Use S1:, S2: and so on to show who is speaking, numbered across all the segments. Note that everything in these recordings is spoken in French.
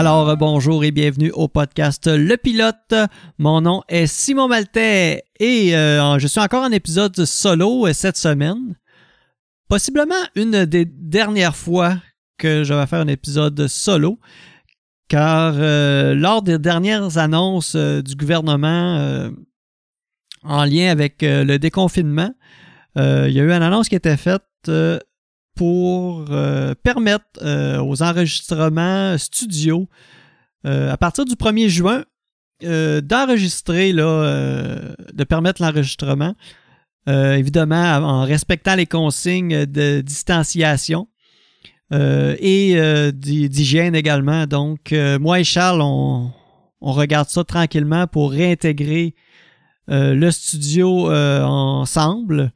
S1: Alors euh, bonjour et bienvenue au podcast Le Pilote. Mon nom est Simon Maltais et euh, je suis encore en épisode solo euh, cette semaine. Possiblement une des dernières fois que je vais faire un épisode solo, car lors des dernières annonces du gouvernement en lien avec le déconfinement, il y a eu une annonce qui était faite pour euh, permettre euh, aux enregistrements studio euh, à partir du 1er juin d'enregistrer, de permettre l'enregistrement. évidemment, en respectant les consignes de distanciation et d'hygiène également. Donc, moi et Charles, on, on, regarde ça tranquillement pour réintégrer le studio ensemble.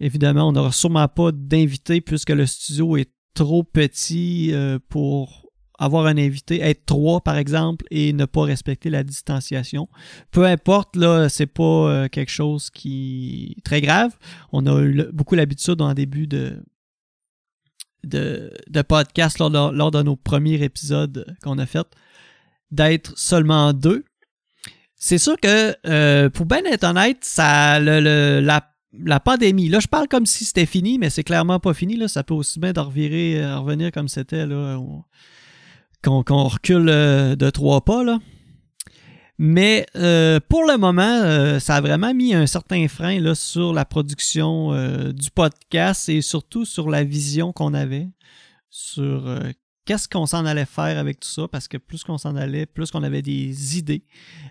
S1: Évidemment, on n'aura sûrement pas d'invité puisque le studio est trop petit euh, pour avoir un invité, être trois par exemple, et ne pas respecter la distanciation. Peu importe, là, c'est pas euh, quelque chose qui est très grave. On a eu beaucoup l'habitude en début de, de, podcast lors de, nos premiers épisodes qu'on a fait d'être seulement deux. C'est sûr que, euh, pour bien être honnête, ça, le, la la pandémie, là, je parle comme si c'était fini, mais c'est clairement pas fini. Là. Ça peut aussi bien de revirer, euh, revenir comme c'était, qu'on, recule euh, de trois pas. Là. Mais euh, pour le moment, ça a vraiment mis un certain frein là, sur la production du podcast et surtout sur la vision qu'on avait sur qu'est-ce qu'on s'en allait faire avec tout ça, parce que plus qu'on s'en allait, plus qu'on avait des idées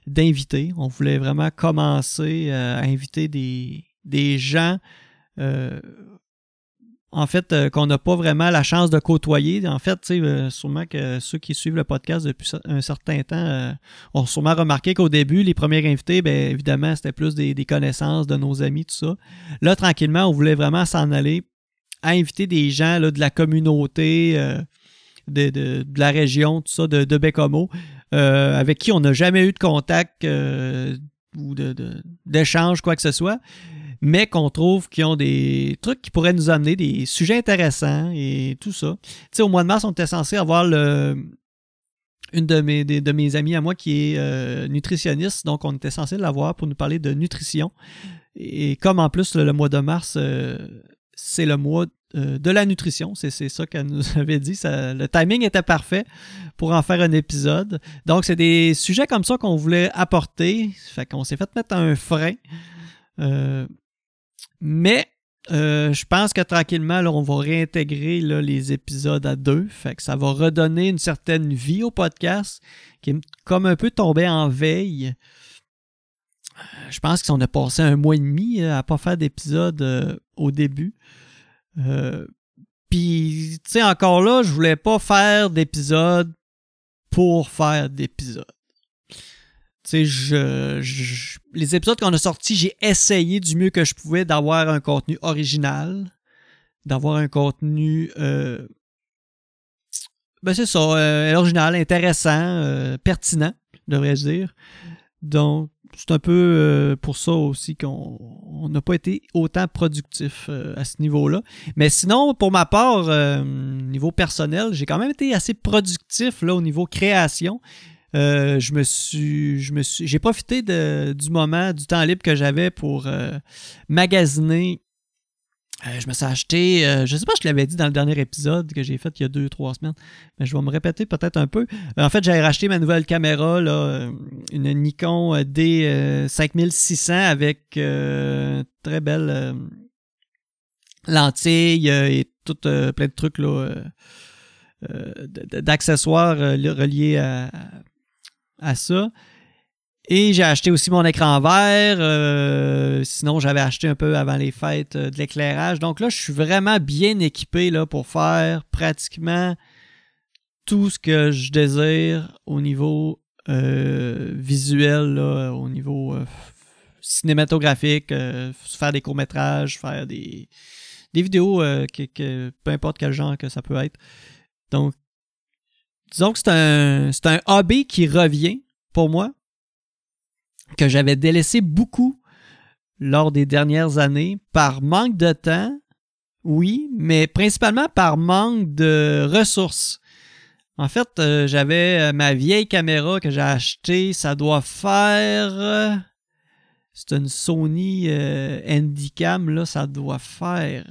S1: d'inviter. On voulait vraiment commencer à inviter des, des gens euh, en fait, euh, qu'on n'a pas vraiment la chance de côtoyer. En fait, euh, sûrement que ceux qui suivent le podcast depuis un certain temps ont sûrement remarqué qu'au début, les premiers invités, bien évidemment, c'était plus des, connaissances de nos amis, tout ça. Là, tranquillement, on voulait vraiment s'en aller à inviter des gens de la communauté, de, la région, tout ça, de, de Bécomo, avec qui on n'a jamais eu de contact ou d'échange, quoi que ce soit mais qu'on trouve qu'ils ont des trucs qui pourraient nous amener des sujets intéressants et tout ça. Tu sais, au mois de mars, on était censé avoir une de mes, de, mes amies à moi qui est euh, nutritionniste, donc on était censé l'avoir pour nous parler de nutrition. Et comme en plus, le, mois de mars, euh, c'est le mois euh, de la nutrition, c'est ça qu'elle nous avait dit. le timing était parfait pour en faire un épisode. Donc, c'est des sujets comme ça qu'on voulait apporter. Fait qu'on s'est fait mettre un frein. Mais euh, je pense que tranquillement, on va réintégrer les épisodes à deux. Fait que ça va redonner une certaine vie au podcast qui est comme un peu tombé en veille. Euh, je pense qu'on a passé un mois et demi euh, à pas faire d'épisode au début. Puis, tu sais, encore là, je voulais pas faire d'épisode pour faire d'épisode je, les épisodes qu'on a sortis, j'ai essayé du mieux que je pouvais d'avoir un contenu original, d'avoir un contenu, euh, ben c'est ça, euh, original, intéressant, euh, pertinent, devrais-je dire. Donc, c'est un peu pour ça aussi qu'on n'a pas été autant productif à ce niveau-là. Mais sinon, pour ma part, niveau personnel, j'ai quand même été assez productif là au niveau création. Euh, je me suis, je me suis, j'ai profité de, du moment, du temps libre que j'avais pour euh, magasiner. Euh, je me suis acheté, je sais pas, je l'avais dit dans le dernier épisode que j'ai fait il y a deux, trois semaines, mais je vais me répéter peut-être un peu. en fait, j'ai racheté ma nouvelle caméra, là, une Nikon D5600 avec très belle lentille et tout plein de trucs là. d'accessoires reliés à, à ça. Et j'ai acheté aussi mon écran vert. Euh, sinon, j'avais acheté un peu avant les fêtes euh, de l'éclairage. Donc là, je suis vraiment bien équipé là, pour faire pratiquement tout ce que je désire au niveau euh, visuel, au niveau cinématographique, faire des courts-métrages, faire des, des vidéos, que, peu importe quel genre que ça peut être. Donc, disons que c'est un, c'est hobby qui revient pour moi, que j'avais délaissé beaucoup lors des dernières années par manque de temps, oui, mais principalement par manque de ressources. En fait, euh, j'avais ma vieille caméra que j'ai achetée. Ça doit faire. c'est une Sony Handycam, là. Ça doit faire.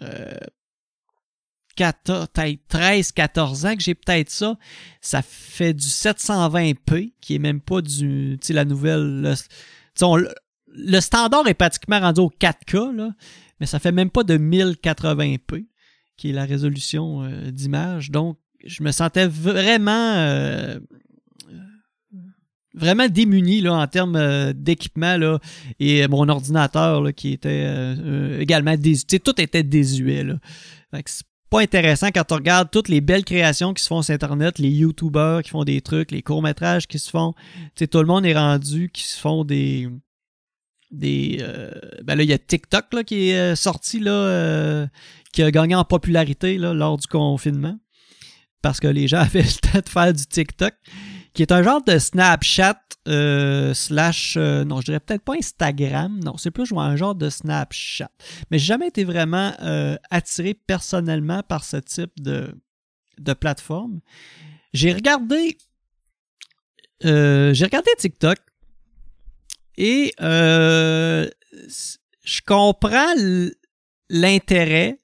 S1: 13-14 ans que j'ai peut-être ça. Ça fait du 720p, qui est même pas du. Tu sais, la nouvelle. Le, standard est pratiquement rendu au 4K, là, mais ça fait même pas de 1080p, qui est la résolution euh, d'image. Donc, je me sentais vraiment. Euh, vraiment démuni là, en termes euh, d'équipement là, et mon ordinateur là, qui était également désuet. Tout était désuet. Là intéressant quand tu regardes toutes les belles créations qui se font sur Internet, les YouTubers qui font des trucs, les courts-métrages qui se font. Tu tout le monde est rendu qui se font des. des euh, ben là, il y a TikTok là, qui est euh, sorti, là, euh, qui a gagné en popularité là, lors du confinement. Parce que les gens avaient le temps de faire du TikTok qui est un genre de Snapchat euh, slash, euh, non, je dirais peut-être pas Instagram, non, c'est plus un genre de Snapchat. Mais j'ai jamais été vraiment euh, attiré personnellement par ce type de, de plateforme. J'ai regardé, j'ai regardé TikTok et je comprends l'intérêt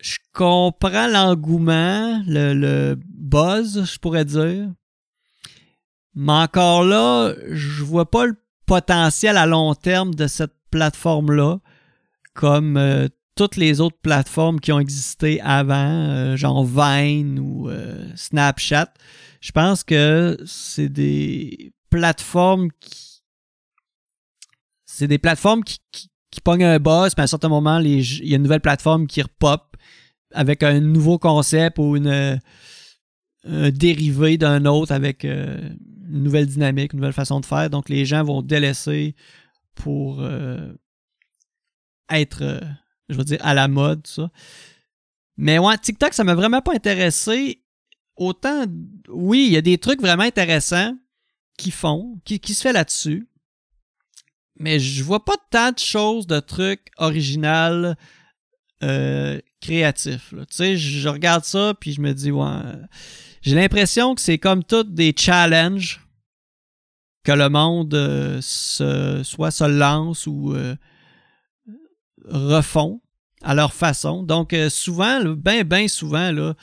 S1: je comprends l'engouement, le, le, buzz, je pourrais dire. Mais encore là, je vois pas le potentiel à long terme de cette plateforme-là, comme euh, toutes les autres plateformes qui ont existé avant, euh, genre Vine ou euh, Snapchat. Je pense que c'est des plateformes qui. C'est des plateformes qui, qui, pognent un buzz, puis à un certain moment, il y a une nouvelle plateforme qui repop avec un nouveau concept ou une un dérivé d'un autre avec une nouvelle dynamique, une nouvelle façon de faire. Donc, les gens vont délaisser pour euh, être, euh, je veux dire, à la mode, ça. Mais ouais, TikTok, ça m'a vraiment pas intéressé. Autant, oui, il y a des trucs vraiment intéressants qui font, qui, se fait là-dessus. Mais je vois pas tant de choses, de trucs originaux, euh, créatifs. Tu sais, je regarde ça, puis je me dis, ouais j'ai l'impression que c'est comme toutes des challenges que le monde euh, se, soit se lance ou euh, refont à leur façon. Donc, euh, souvent, bien, bien souvent, là,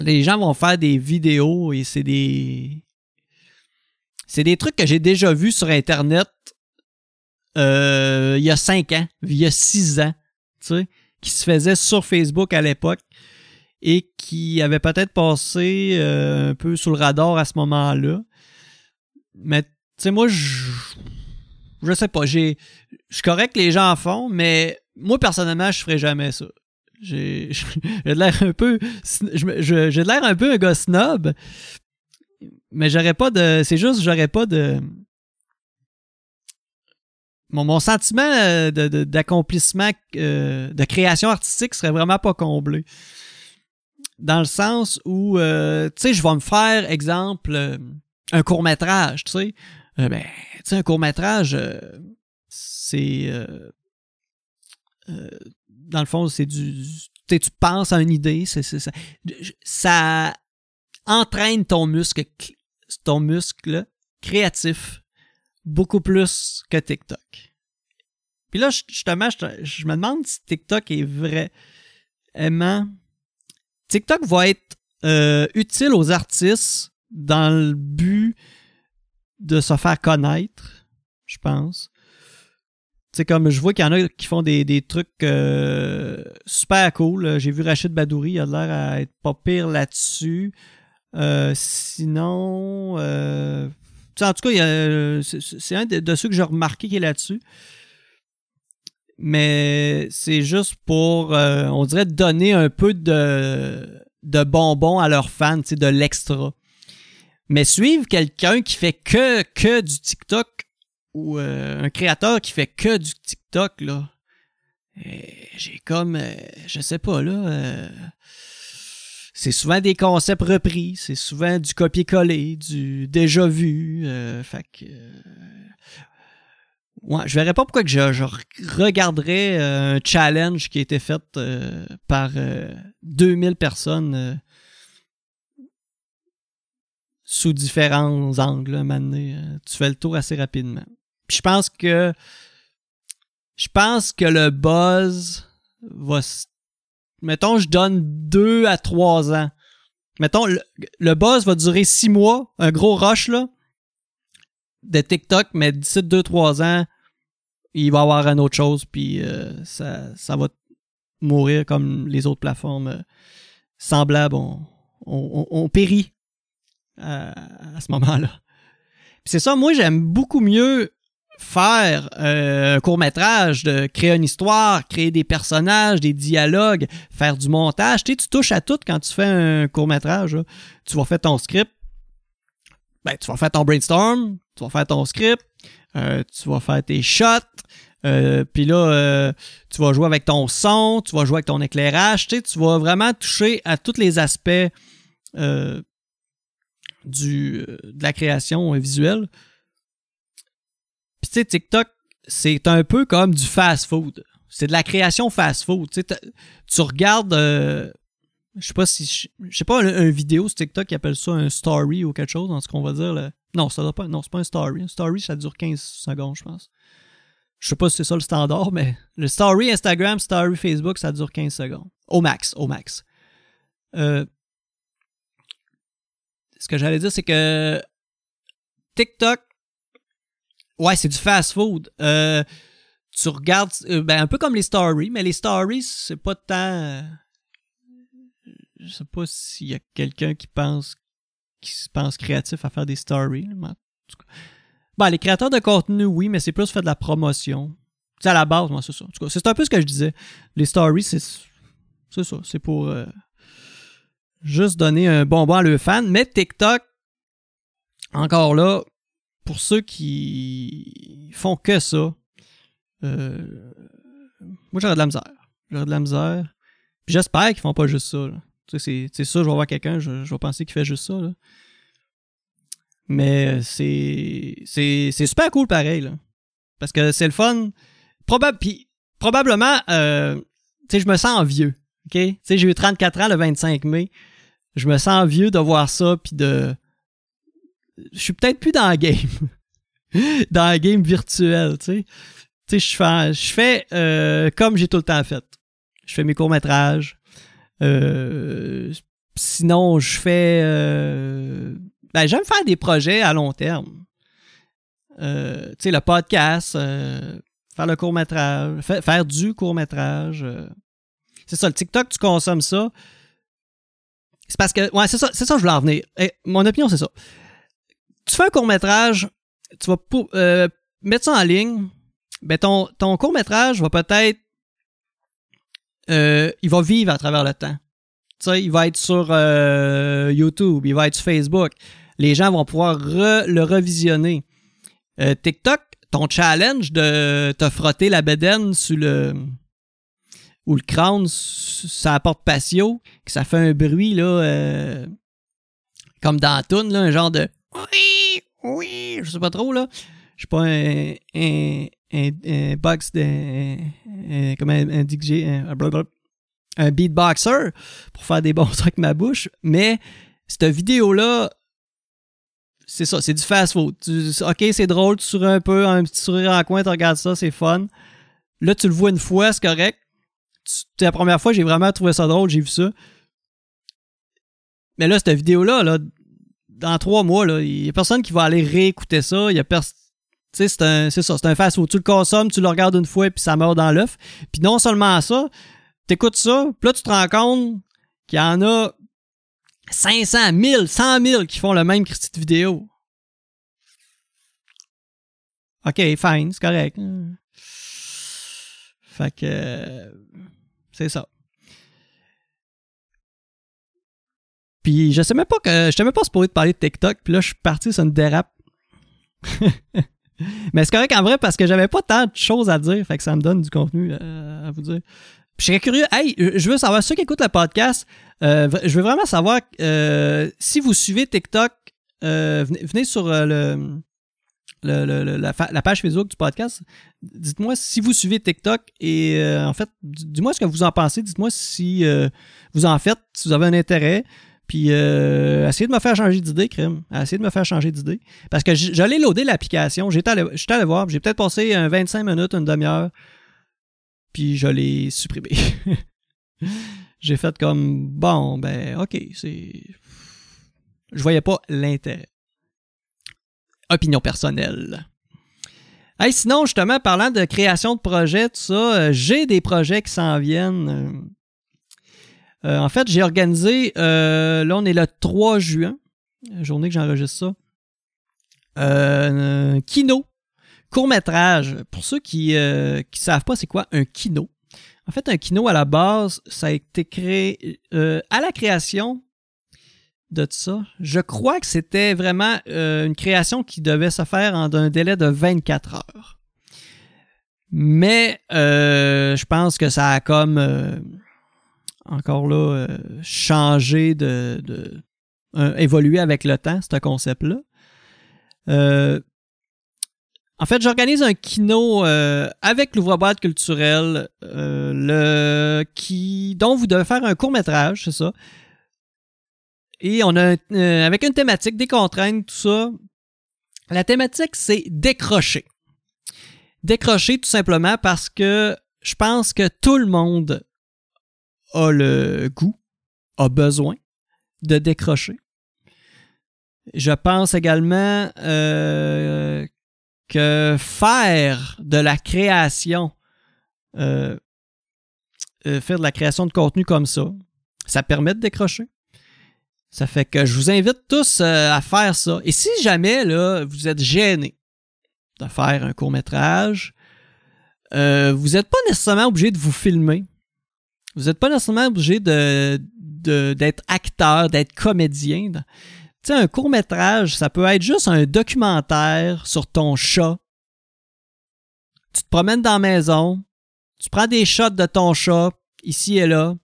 S1: les gens vont faire des vidéos et c'est des. C'est des trucs que j'ai déjà vus sur Internet il y a cinq ans, il y a six ans, tu sais, qui se faisaient sur Facebook à l'époque et qui avait peut-être passé euh, un peu sous le radar à ce moment-là. Mais tu sais, moi, je, je sais pas. Je suis correct que les gens en font, mais moi, personnellement, je ferais jamais ça. J'ai, j'ai l'air un peu, j'ai l'air un peu un gars snob, mais j'aurais pas de, c'est juste, j'aurais pas de, mon, mon sentiment euh, d'accomplissement, de, euh, de création artistique serait vraiment pas comblé dans le sens où, euh, tu sais, je vais me faire, exemple, euh, un court métrage, tu sais. Euh, ben, tu sais, un court métrage, c'est... dans le fond, c'est du... Tu tu penses à une idée, c'est, ça, ça entraîne ton muscle, ton muscle créatif beaucoup plus que TikTok. Puis là, justement, je, je me demande si TikTok est vraiment TikTok va être euh, utile aux artistes dans le but de se faire connaître, je pense. C'est comme je vois qu'il y en a qui font des, trucs euh, super cool. J'ai vu Rachid Badouri, il a l'air à être pas pire là-dessus. Euh, sinon, en tout cas, c'est un de, de, ceux que j'ai remarqué qui est là-dessus mais c'est juste pour, euh, on dirait, donner un peu de, de bonbons à leurs fans, de l'extra. Mais suivre quelqu'un qui fait que, que du TikTok ou euh, un créateur qui fait que du TikTok, là, eh, j'ai comme, euh, je sais pas, là, c'est souvent des concepts repris, c'est souvent du copier-coller, du déjà vu, fait que Ouais, je verrais pas pourquoi que je, regarderais euh, un challenge qui a été fait euh, par 2000 euh, personnes sous différents angles, tu fais le tour assez rapidement. Puis je pense que je pense que le buzz va mettons je donne deux à trois ans. Mettons le, buzz va durer six mois, un gros rush là de TikTok, mais d'ici deux trois ans, il va y avoir une autre chose puis euh, ça, va mourir comme les autres plateformes euh, semblables ont, péri à, ce moment-là. C'est ça, moi j'aime beaucoup mieux faire euh, un court métrage, de créer une histoire, créer des personnages, des dialogues, faire du montage. Tu, tu touches à tout quand tu fais un court métrage. Tu vas faire ton script, ben, tu vas faire ton brainstorm, tu vas faire ton script, euh, tu vas faire tes shots, euh, puis là, tu vas jouer avec ton son, tu vas jouer avec ton éclairage, tu, tu vas vraiment toucher à tous les aspects du, de la création visuelle. Puis tu sais, TikTok, c'est un peu comme du fast-food. C'est de la création fast-food. Tu regardes, euh, je sais pas si, je sais pas, un, vidéo sur TikTok qui appelle ça un story ou quelque chose, dans ce qu'on va dire. Non, ça doit pas, non, c'est pas un story. Un story, ça dure 15 secondes, je pense. Je sais pas si c'est ça le standard, mais le story Instagram, story Facebook, ça dure 15 secondes. Au max, au max. Euh, ce que j'allais dire, c'est que TikTok, Ouais, c'est du fast-food. Euh, tu regardes, euh, ben, un peu comme les stories, mais les stories, c'est pas tant. Euh, je sais pas s'il y a quelqu'un qui pense qui se pense créatif à faire des stories. Ben, les créateurs de contenu, oui, mais c'est plus fait de la promotion. C'est à la base, moi, c'est ça. C'est un peu ce que je disais. Les stories, c'est c'est ça. C'est pour juste donner un bonbon à leurs fans. Mais TikTok, encore là, pour ceux qui font que ça, euh, moi j'aurais de la misère. J'aurais de la misère. j'espère qu'ils font pas juste ça. C'est ça, je vais voir quelqu'un, je, vais penser qu'il fait juste ça. Mais c'est c'est super cool pareil. Parce que c'est le fun. puis probablement, euh, tu sais, je me sens vieux. OK? Tu sais, j'ai eu 34 ans le 25 mai. Je me sens vieux de voir ça puis de je suis peut-être plus dans la game. dans la game virtuelle, tu sais. Tu sais, je fais, je fais euh, comme j'ai tout le temps fait. Je fais mes courts-métrages. Euh, sinon, je fais... Euh, ben, j'aime faire des projets à long terme. tu sais, le podcast, faire le court-métrage, faire, du court-métrage. c'est ça, le TikTok, tu consommes ça. C'est parce que... Ouais, c'est ça, c'est ça je voulais en venir. mon opinion, c'est ça tu fais un court-métrage, tu vas euh, mettre ça en ligne, ben ton, ton court-métrage va peut-être. Euh, il va vivre à travers le temps. Tu sais, il va être sur euh, YouTube, il va être sur Facebook. Les gens vont pouvoir le revisionner. TikTok, ton challenge de te frotter la bedaine sur le. ou le crâne, ça apporte patio, que ça fait un bruit, là. comme dans la là, un genre de oui, oui, je sais pas trop, là. Suis pas un, un, un, box de. un, un DJ, un, beatboxer pour faire des bons trucs avec ma bouche, mais cette vidéo-là, c'est ça, c'est du fast-food. Ok, c'est drôle, tu souris un peu, un petit sourire en coin, tu regardes ça, c'est fun. Là, tu le vois une fois, c'est correct. C'est la première fois, j'ai vraiment trouvé ça drôle, j'ai vu ça. Mais là, cette vidéo-là, là, dans trois mois, il n'y a personne qui va aller réécouter ça. Y a c'est ça, c'est un fast-food. Tu le consommes, tu le regardes une fois, puis ça meurt dans l'œuf. Puis non seulement ça, t'écoutes ça, puis là, tu te rends compte qu'il y en a 500, 1000, 100 000 qui font le même de vidéo. OK, fine, c'est correct. Fait que... c'est ça. Puis je sais même pas que. Je même pas supposé de parler de TikTok. Puis là, je suis parti sur une dérape. Mais c'est correct en vrai parce que j'avais pas tant de choses à dire. Fait que ça me donne du contenu euh, à vous dire. Puis je serais curieux. Hey, je veux savoir, ceux qui écoutent le podcast, euh, je veux vraiment savoir euh, si vous suivez TikTok, venez, sur le, la, page Facebook du podcast. Dites-moi si vous suivez TikTok et en fait, dis-moi ce que vous en pensez. Dites-moi si vous en faites, si vous avez un intérêt. Puis euh, essayer de me faire changer d'idée, crime. Essayer de me faire changer d'idée. Parce que j'allais loader l'application. J'étais allé, allé voir. J'ai peut-être passé un 25 minutes, une demi-heure. Puis je l'ai supprimé. j'ai fait comme bon, ben ok, c'est. Je voyais pas l'intérêt. Opinion personnelle. Hey, sinon, justement, parlant de création de projets, tout ça, euh, j'ai des projets qui s'en viennent. Euh, euh, en fait, j'ai organisé, là, on est le 3 juin, journée que j'enregistre ça, un kino, court-métrage. Pour ceux qui ne savent pas c'est quoi un kino, en fait, un kino à la base, ça a été créé à la création de ça. Je crois que c'était vraiment euh, une création qui devait se faire en un délai de 24 heures. Mais euh, je pense que ça a comme euh, encore là changé de, évolué avec le temps, ce concept-là. en fait, j'organise un kino avec l'ouvre-boîte culturel le, qui, dont vous devez faire un court métrage, c'est ça, et on a, euh, avec une thématique, des contraintes, tout ça. La thématique, c'est décrocher. Décrocher tout simplement parce que je pense que tout le monde a le goût, a besoin de décrocher. Je pense également euh, que faire de la création, euh, faire de la création de contenu comme ça, ça permet de décrocher. Ça fait que je vous invite tous euh, à faire ça. Et si jamais vous êtes gêné de faire un court métrage, euh, vous n'êtes pas nécessairement obligé de vous filmer. Vous n'êtes pas nécessairement obligé de, d'être acteur, d'être comédien. Tu sais, un court métrage, ça peut être juste un documentaire sur ton chat. Tu te promènes dans la maison, tu prends des shots de ton chat, ici et là,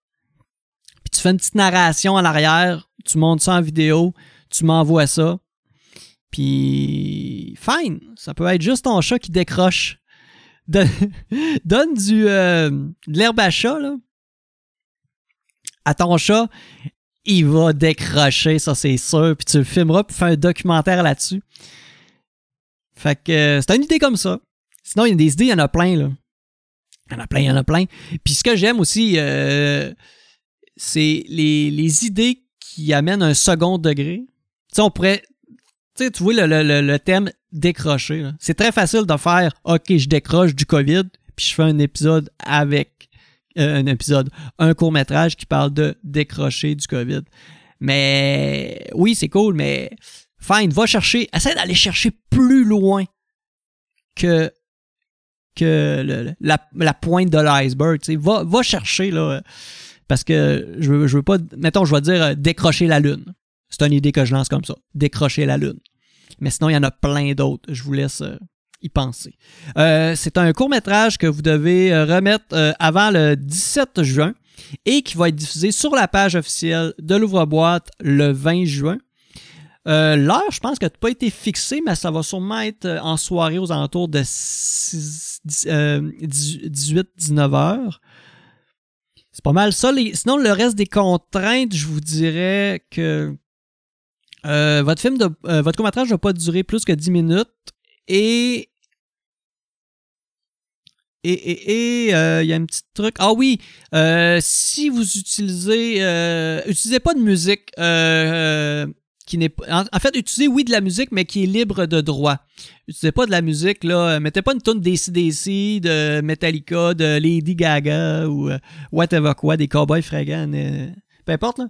S1: puis tu fais une petite narration en arrière tu montes ça en vidéo, tu m'envoies ça. Puis, fine, ça peut être juste ton chat qui décroche. Donne, du, euh, de l'herbe à chat, là. À ton chat, il va décrocher, ça c'est sûr. Puis tu le filmeras, puis fais un documentaire là-dessus. Fait que euh, c'est une idée comme ça. Sinon, il y a des idées, il y en a plein, là. Il y en a plein, il y en a plein. Puis ce que j'aime aussi, euh, c'est les, idées qui amène un second degré. Tu sais, on pourrait. Tu sais, tu vois le, thème décrocher. C'est très facile de faire OK, je décroche du COVID, puis je fais un épisode avec. Euh, un épisode, un court-métrage qui parle de décrocher du COVID. Mais oui, c'est cool, mais fine, va chercher, essaie d'aller chercher plus loin que que la, pointe de l'iceberg. Va, va chercher là, parce que je veux, veux pas, mettons, je vais dire euh, décrocher la Lune. C'est une idée que je lance comme ça. Décrocher la Lune. Mais sinon, il y en a plein d'autres. Je vous laisse euh, y penser. Euh, c'est un court métrage que vous devez remettre avant le 17 juin et qui va être diffusé sur la page officielle de l'ouvre-boîte le 20 juin. L'heure, je pense que n'a pas été fixée, mais ça va sûrement être en soirée aux alentours de 18-19 heures. C'est pas mal ça. Sinon, le reste des contraintes, je vous dirais que euh, votre film de euh, votre court-métrage ne va pas durer plus que 10 minutes et et et, euh, il y a un petit truc. Ah oui, si vous utilisez utilisez pas de musique n'est en, fait utilisez oui de la musique mais qui est libre de droit. Utilisez pas de la musique là, mettez pas une tonne d'ACDC, de Metallica, de Lady Gaga ou euh, whatever quoi, des cowboys fringants, euh, peu importe là.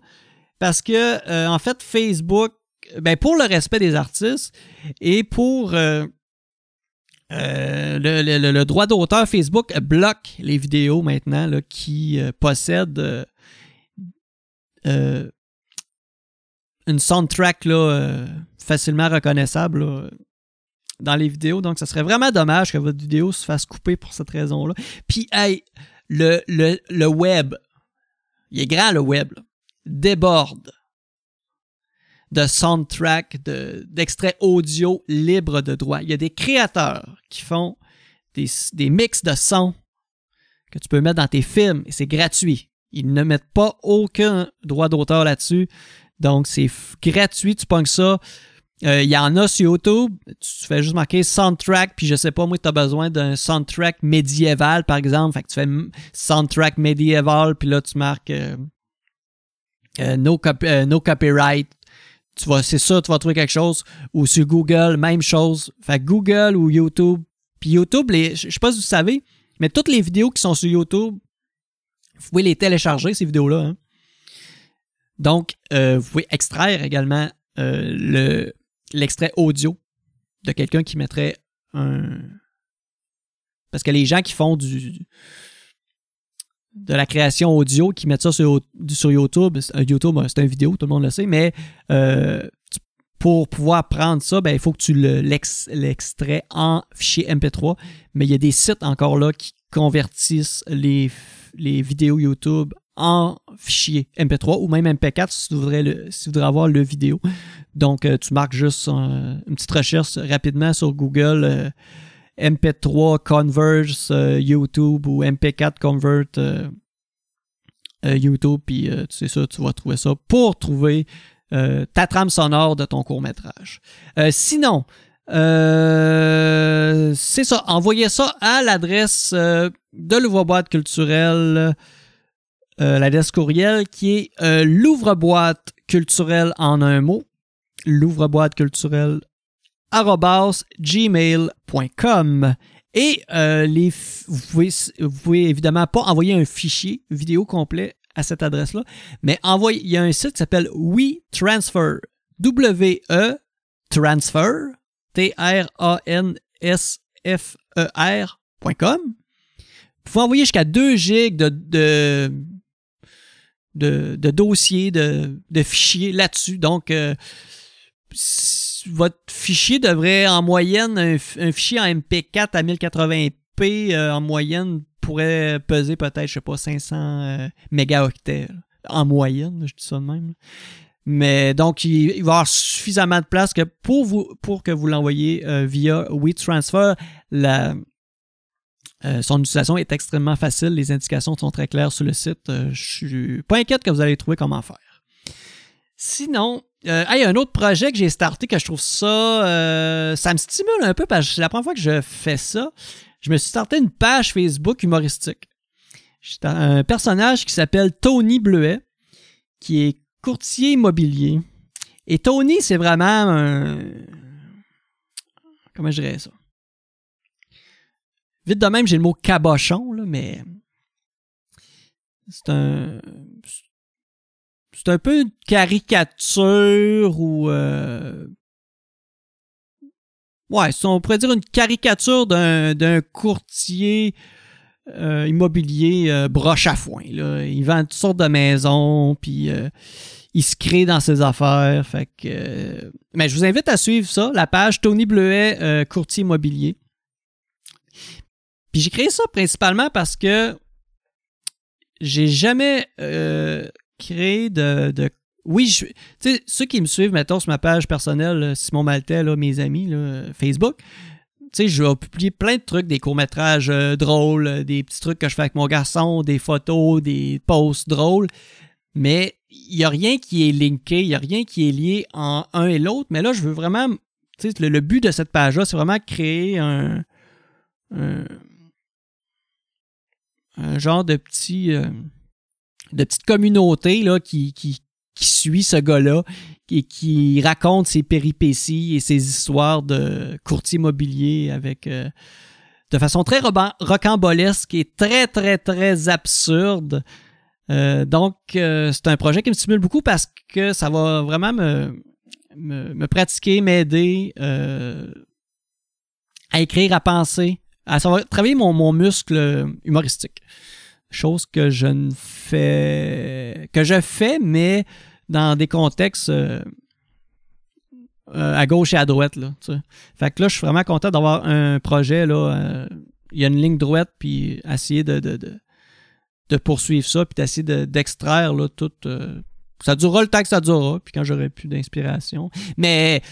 S1: Parce que euh, en fait Facebook ben pour le respect des artistes et pour le, le, droit d'auteur, Facebook bloque les vidéos maintenant là, qui possèdent une soundtrack là, euh, facilement reconnaissable dans les vidéos. Donc, ça serait vraiment dommage que votre vidéo se fasse couper pour cette raison-là. Puis, hey, le, le, web, il est grand le web, déborde de soundtrack, d'extraits audio libres de droit. Il y a des créateurs qui font des, des mix de sons que tu peux mettre dans tes films et c'est gratuit. Ils ne mettent pas aucun droit d'auteur là-dessus. Donc, c'est gratuit, tu pognes ça. Euh, il y en a sur YouTube. Tu fais juste marquer soundtrack, puis je sais pas, moi, tu as besoin d'un soundtrack médiéval, par exemple. Fait que tu fais soundtrack médiéval, puis là, tu marques euh, euh, no, copyright. Tu vas, c'est ça, tu vas trouver quelque chose. Ou sur Google, même chose. Fait Google ou YouTube. Puis YouTube, les, je sais pas si vous savez, mais toutes les vidéos qui sont sur YouTube, vous pouvez les télécharger, ces vidéos-là. Hein. Donc, vous pouvez extraire également le, l'extrait audio de quelqu'un qui mettrait un. Parce que les gens qui font du de la création audio, qui mettent ça sur, YouTube, YouTube, c'est une vidéo, tout le monde le sait, mais euh, pour pouvoir prendre ça, ben, il faut que tu l'extrais en fichier MP3. Mais il y a des sites encore là qui convertissent les, vidéos YouTube en fichier MP3 ou même MP4 si tu voudrais, si tu voudrais avoir le vidéo. Donc, euh, tu marques juste une petite recherche rapidement sur Google euh, MP3 Converge euh, YouTube ou MP4 Convert YouTube, puis tu sais ça, tu vas trouver ça pour trouver ta trame sonore de ton court métrage. sinon, c'est ça, envoyez ça à l'adresse de Louvois Boîte Culturelle euh, l'adresse courriel qui est euh, l'ouvre-boîte culturelle en un mot, l'ouvre-boîte culturelle gmail.com et euh, vous, pouvez, pouvez évidemment pas envoyer un fichier vidéo complet à cette adresse-là, mais envoyer, il y a un site qui s'appelle WeTransfer, W-E Transfer, T-R-A-N-S-F-E-R.com. Vous pouvez envoyer jusqu'à 2 gigs de, de de, dossiers, de, fichiers là-dessus. Donc, euh, votre fichier devrait en moyenne, un, fichier en MP4 à 1080p euh, en moyenne pourrait peser peut-être, je sais pas, 500 euh, mégaoctets. En moyenne, je dis ça de même. Mais donc, il, va y avoir suffisamment de place que pour, vous, pour que vous l'envoyiez via WeTransfer, la, euh, son utilisation est extrêmement facile, les indications sont très claires sur le site. Euh, je suis pas inquiète que vous allez trouver comment faire. Sinon, euh, il y a un autre projet que j'ai starté que je trouve ça. ça me stimule un peu parce que c'est la première fois que je fais ça. Je me suis starté une page Facebook humoristique. J'ai un personnage qui s'appelle Tony Bleuet, qui est courtier immobilier. Et Tony, c'est vraiment un. Comment je dirais ça? Vite de même, j'ai le mot cabochon, là, mais c'est un. C'est un peu une caricature ou. Euh... Ouais, on pourrait dire une caricature d'un courtier euh, immobilier euh, broche à foin. Là. Il vend toutes sortes de maisons, puis il se crée dans ses affaires. Fait que, mais je vous invite à suivre ça, la page Tony Bleuet, courtier immobilier. Puis j'ai créé ça principalement parce que j'ai jamais euh, créé de, de oui, je, sais, ceux qui me suivent, mettons, sur ma page personnelle, Simon Maltais, là, mes amis, là, Facebook, tu sais, je vais publier plein de trucs, des courts-métrages euh, drôles, des petits trucs que je fais avec mon garçon, des photos, des posts drôles, mais il n'y a rien qui est linké, il n'y a rien qui est lié en un et l'autre, mais là, je veux vraiment, tu sais, le, le, but de cette page-là, c'est vraiment créer un, un genre de petit euh, de petite communauté là, qui, qui, suit ce gars-là et qui raconte ses péripéties et ses histoires de courtier immobilier avec euh, de façon très rocambolesque et très très très absurde. Euh, donc c'est un projet qui me stimule beaucoup parce que ça va vraiment me, me, pratiquer, m'aider à écrire, à penser, ah, ça va travailler mon, muscle humoristique. Chose que je ne fais. que je fais, mais dans des contextes euh, euh, à gauche et à droite. Là, fait que là, je suis vraiment content d'avoir un projet. Euh, il y a une ligne droite, puis essayer de, de, poursuivre ça, puis d'essayer d'extraire là, tout. ça durera le temps que ça durera, puis quand j'aurai plus d'inspiration. Mais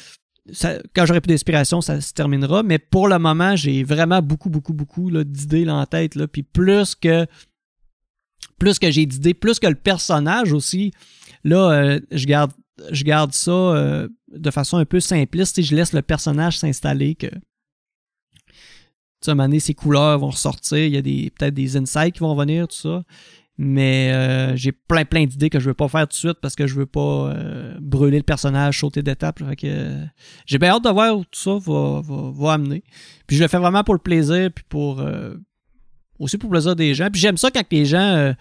S1: quand j'aurai plus d'inspiration, ça se terminera. Mais pour le moment, j'ai vraiment beaucoup, beaucoup, beaucoup d'idées en tête. Puis plus que plus que j'ai d'idées, plus que le personnage aussi, là, euh, je garde je garde ça euh, de façon un peu simpliste et je laisse le personnage s'installer que tu sais, ses couleurs vont ressortir, il y a peut-être des insights qui vont venir, tout ça. Mais euh, j'ai plein plein d'idées que je veux pas faire tout de suite parce que je veux pas brûler le personnage, sauter que j'ai bien hâte de voir où tout ça va, va, va, amener. Puis je le fais vraiment pour le plaisir, puis pour aussi pour le plaisir des gens. Puis j'aime ça quand les gens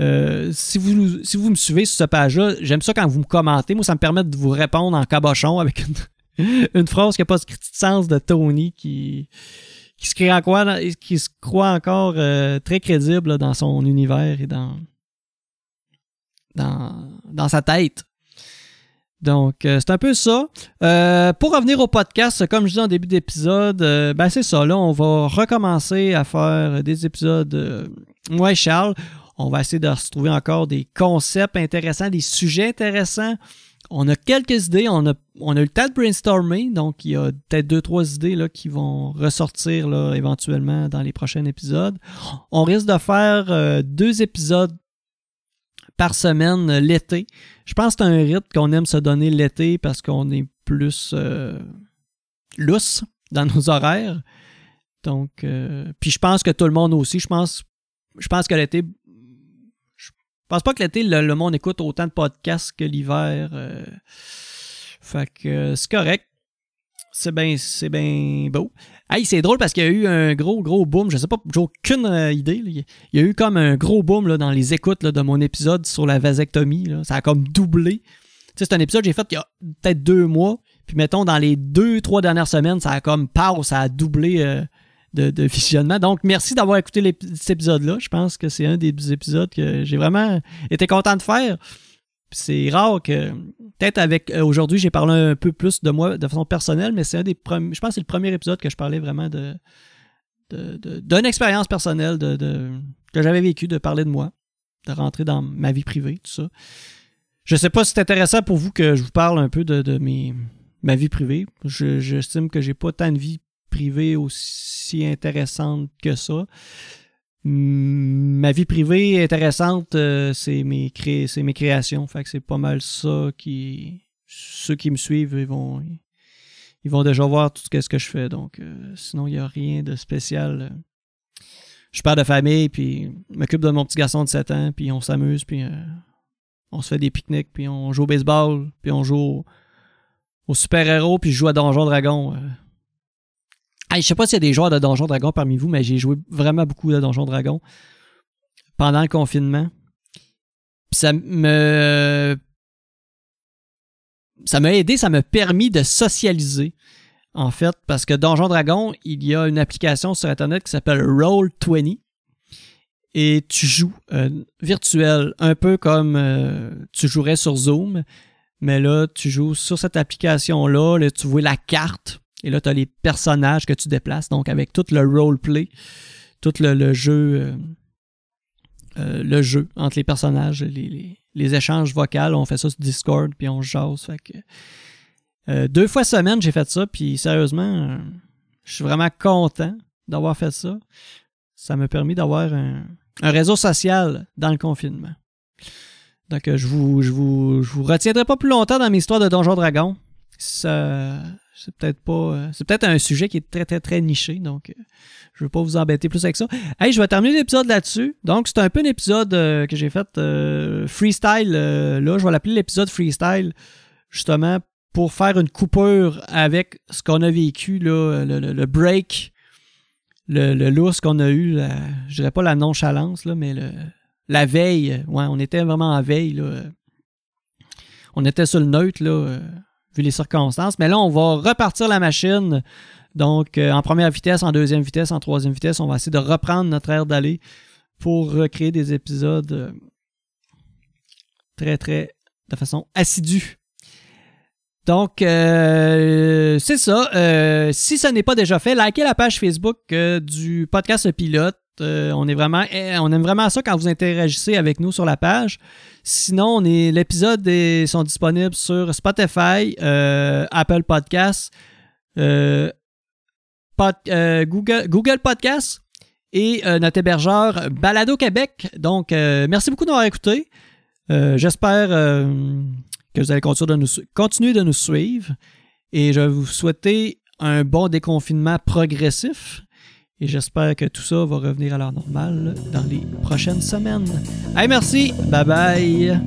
S1: euh, si, vous, si vous me suivez sur ce page-là, j'aime ça quand vous me commentez. Moi, ça me permet de vous répondre en cabochon avec une, phrase qui n'a pas de sens de Tony qui, qui, se, crée qui se croit encore euh, très crédible dans son univers et dans, dans, dans sa tête. Donc, euh, c'est un peu ça. pour revenir au podcast, comme je dis en début d'épisode, ben c'est ça. Là, on va recommencer à faire des épisodes. moi Charles, on va essayer de retrouver encore des concepts intéressants, des sujets intéressants. On a quelques idées, on a, on a eu le temps de brainstormer, donc il y a peut-être deux, trois idées là, qui vont ressortir là, éventuellement dans les prochains épisodes. On risque de faire euh, deux épisodes par semaine l'été. Je pense que c'est un rythme qu'on aime se donner l'été parce qu'on est plus euh, lousse dans nos horaires. Donc, euh, puis je pense que tout le monde aussi. Je pense, je pense que l'été, je pense pas que l'été, le, monde écoute autant de podcasts que l'hiver. Euh. que euh, c'est correct. C'est bien c'est bien beau. Hey, c'est drôle parce qu'il y a eu un gros, gros boom. Je sais pas, j'ai aucune euh, idée. Il y a eu comme un gros boom dans les écoutes de mon épisode sur la vasectomie. Ça a comme doublé. c'est un épisode que j'ai fait il y a peut-être deux mois. Puis mettons, dans les deux, trois dernières semaines, ça a comme pause, ça a doublé de, visionnement. Donc, merci d'avoir écouté cet épisode-là. Je pense que c'est un des épisodes que j'ai vraiment été content de faire. C'est rare que, peut-être avec euh, aujourd'hui, j'ai parlé un peu plus de moi de façon personnelle, mais c'est un des premiers, je pense que c'est le premier épisode que je parlais vraiment de, d'une expérience personnelle que j'avais vécu, de parler de moi, de rentrer dans ma vie privée, tout ça. Je sais pas si c'est intéressant pour vous que je vous parle un peu de, mes, ma vie privée. J'estime que j'ai pas tant de vie privée aussi intéressante que ça. Ma vie privée intéressante, euh, c'est mes, c'est mes créations. Fait que c'est pas mal ça qui. Ceux qui me suivent, ils vont, ils vont déjà voir tout ce que je fais. Donc, euh, sinon, il n'y a rien de spécial. Je père de famille, puis m'occupe de mon petit garçon de 7 ans, puis on s'amuse, puis euh, on se fait des pique-niques, puis on joue au baseball, puis on joue au, super-héros, puis je joue à Donjon Dragon. Je je sais pas s'il y a des joueurs de Donjon Dragon parmi vous, mais j'ai joué vraiment beaucoup de Donjon Dragon pendant le confinement. ça me ça m'a aidé, ça m'a permis de socialiser. En fait, parce que Donjon Dragon, il y a une application sur Internet qui s'appelle Roll20 et tu joues euh, virtuel, un peu comme euh, tu jouerais sur Zoom, mais là, tu joues sur cette application-là, là, tu vois la carte et là, tu as les personnages que tu déplaces, donc avec tout le roleplay, tout le, jeu. Euh, euh, le jeu entre les personnages, les, échanges vocaux, on fait ça sur Discord, puis on jase. Fait que, euh, deux fois semaine, j'ai fait ça, puis sérieusement, je suis vraiment content d'avoir fait ça. Ça m'a permis d'avoir un, réseau social dans le confinement. Donc, je vous, je vous, je vous retiendrai pas plus longtemps dans mes histoires de Donjon Dragon. Ça, c'est peut-être pas. Euh, c'est peut-être un sujet qui est très, très, très niché, donc euh, je ne veux pas vous embêter plus avec ça. Hey, je vais terminer l'épisode là-dessus. Donc, c'est un peu un épisode euh, que j'ai fait freestyle. là, je vais l'appeler l'épisode freestyle, justement, pour faire une coupure avec ce qu'on a vécu, là, le, break, le, le qu'on a eu, la, je dirais pas la nonchalance, là, mais la veille. Ouais, on était vraiment en veille, là. On était sur le neutre, là vu les circonstances. Mais là, on va repartir la machine. Donc, euh, en première vitesse, en deuxième vitesse, en troisième vitesse, on va essayer de reprendre notre air d'aller pour recréer des épisodes euh, très, très, de façon assidue. Donc, euh, c'est ça. si ce n'est pas déjà fait, likez la page Facebook du podcast Pilote. eh, on aime vraiment ça quand vous interagissez avec nous sur la page. Sinon, on est l'épisode sont disponibles sur Spotify, euh, Apple Podcasts, euh, euh, Google, Google Podcasts et notre hébergeur Balado Québec. Donc, merci beaucoup d'avoir écouté. J'espère que vous allez continuer de nous, suivre. Et je vais vous souhaiter un bon déconfinement progressif. Et j'espère que tout ça va revenir à l'heure normale dans les prochaines semaines. Hey, merci. Bye bye.